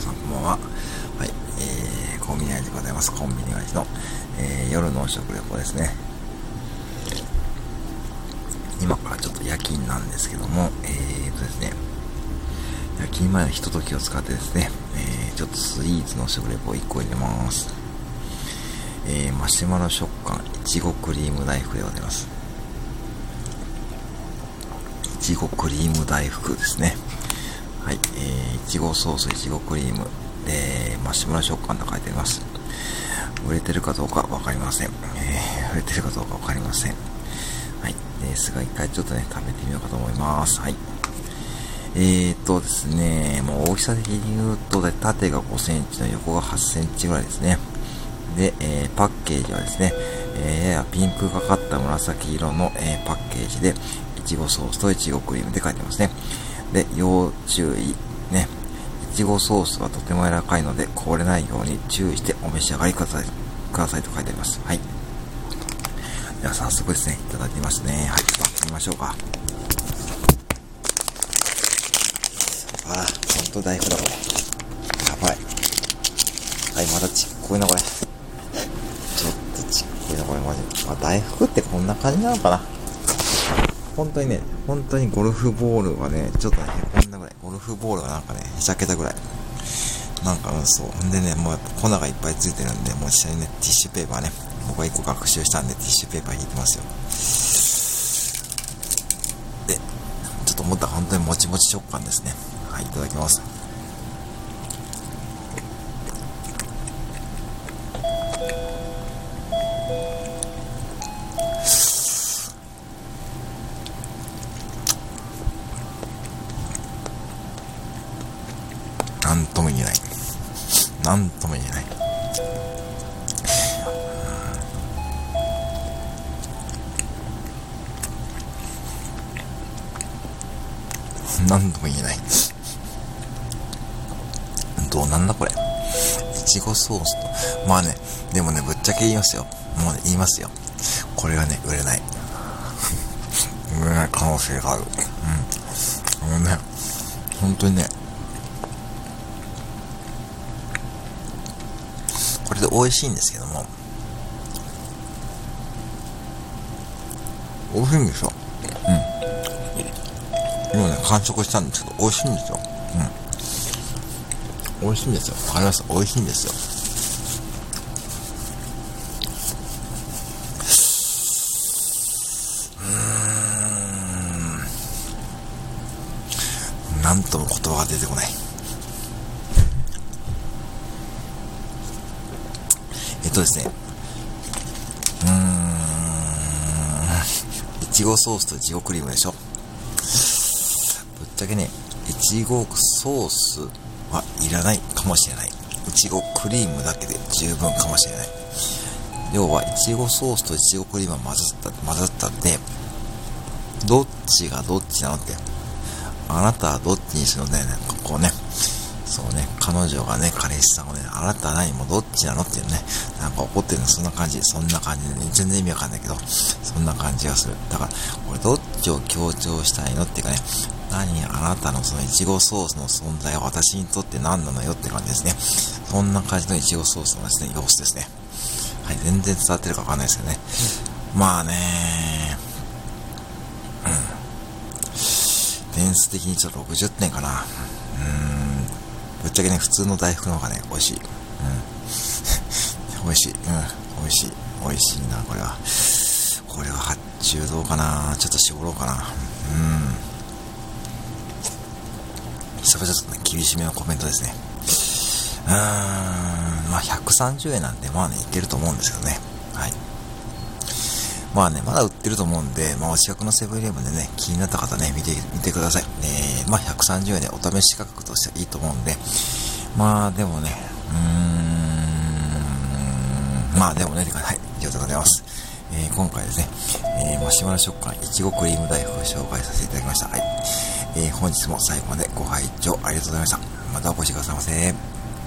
さんこんばんは。はい、えー、コンビニ味でございます。コンビニ味の、えー、夜の食レポですね。今からちょっと夜勤なんですけども、えーとですね、夜勤前のひとときを使ってですね、えー、ちょっとスイーツの食レポを1個入れます。えー、マシュマロ食感、いちごクリーム大福でございます。いちごクリーム大福ですね。はい、えー、いちごソース、いちごクリーム、で、マシュマロ食感と書いてあります。売れてるかどうかわかりません。えー、売れてるかどうかわかりません。はい、ですが一回ちょっとね、食べてみようかと思います。はい。えーとですね、もう大きさ的に言うと、縦が5センチの横が8センチぐらいですね。で、えー、パッケージはですね、えー、ややピンクがかった紫色の、えー、パッケージで、いちごソースといちごクリームで書いてますね。で、要注意。ね。いちごソースはとても柔らかいので、凍れないように注意してお召し上がりください。くださいと書いてあります。はい。では早速ですね、いただきますね。はい、割ってみましょうか。ああ、ほんと大福だこれ。やばい。はい、まだちっこいなこれ。ちょっとちっこいなこれマジ。まあ、大福ってこんな感じなのかな。本当にね、本当にゴルフボールはね、ちょっとね、へこんだぐらい。ゴルフボールがなんかね、へしゃけたぐらい。なんかうん、そう。んでね、もうやっぱ粉がいっぱいついてるんで、もう実際にね、ティッシュペーパーね、僕は1個学習したんで、ティッシュペーパー引いてますよ。で、ちょっと思ったら本当にもちもち食感ですね。はい、いただきます。なんとも言えない。なんとも言えない。なんとも言えない。どうなんだこれ。いちごソースと。まあね、でもね、ぶっちゃけ言いますよ。もうね、言いますよ。これはね、売れない。売れない可能性がある。うん。あのね、本当にね、これで美味しいんですけども、美味しいんですよ。うん。今ね、完食したんですけど、美味しいんですよ。うん。美味しいんですよ。わかります美味しいんですよ。うーん。なんとも言葉が出てこない。っとですね。うーん。いちごソースといちごクリームでしょ。ぶっちゃけね、いちごソースはいらないかもしれない。いちごクリームだけで十分かもしれない。要は、いちごソースといちごクリームが混ざった、混ざったって、どっちがどっちなのって、あなたはどっちにするのね、こうね、そうね、彼女がね、彼氏さんをね、あなたは何もどっちなのっていうね、なんか怒ってるのそんな感じ、そんな感じでね、全然意味わかんないけど、そんな感じがする。だから、これどっちを強調したいのっていうかね、何あなたのそのいちごソースの存在は私にとって何なのよって感じですね。そんな感じのいちごソースのですね、様子ですね。はい、全然伝わってるかわかんないですけどね。まあねうん。点数的にちょっと60点かな。うーん。ぶっちゃけね、普通の大福の方がね、美味しい。うん。美味しい。うん。美味しい。美味しいな、これは。これは発注どうかなちょっと絞ろうかな。うん。それちょっとね、厳しめのコメントですね。うーん。まあ、130円なんで、まあね、いけると思うんですけどね。はい。まあね、まだ売ってると思うんで、まあお近くのセブンイレブンでね、気になった方ね、見て、見てください。えー、まあ130円でお試し価格としてはいいと思うんで、まあでもね、うーん、まあでもね、はい、以上でございます。えー、今回ですね、えー、マシュマロ食感いちごクリーム大福を紹介させていただきました。はい。えー、本日も最後までご拝聴ありがとうございました。またお越しくださいませ。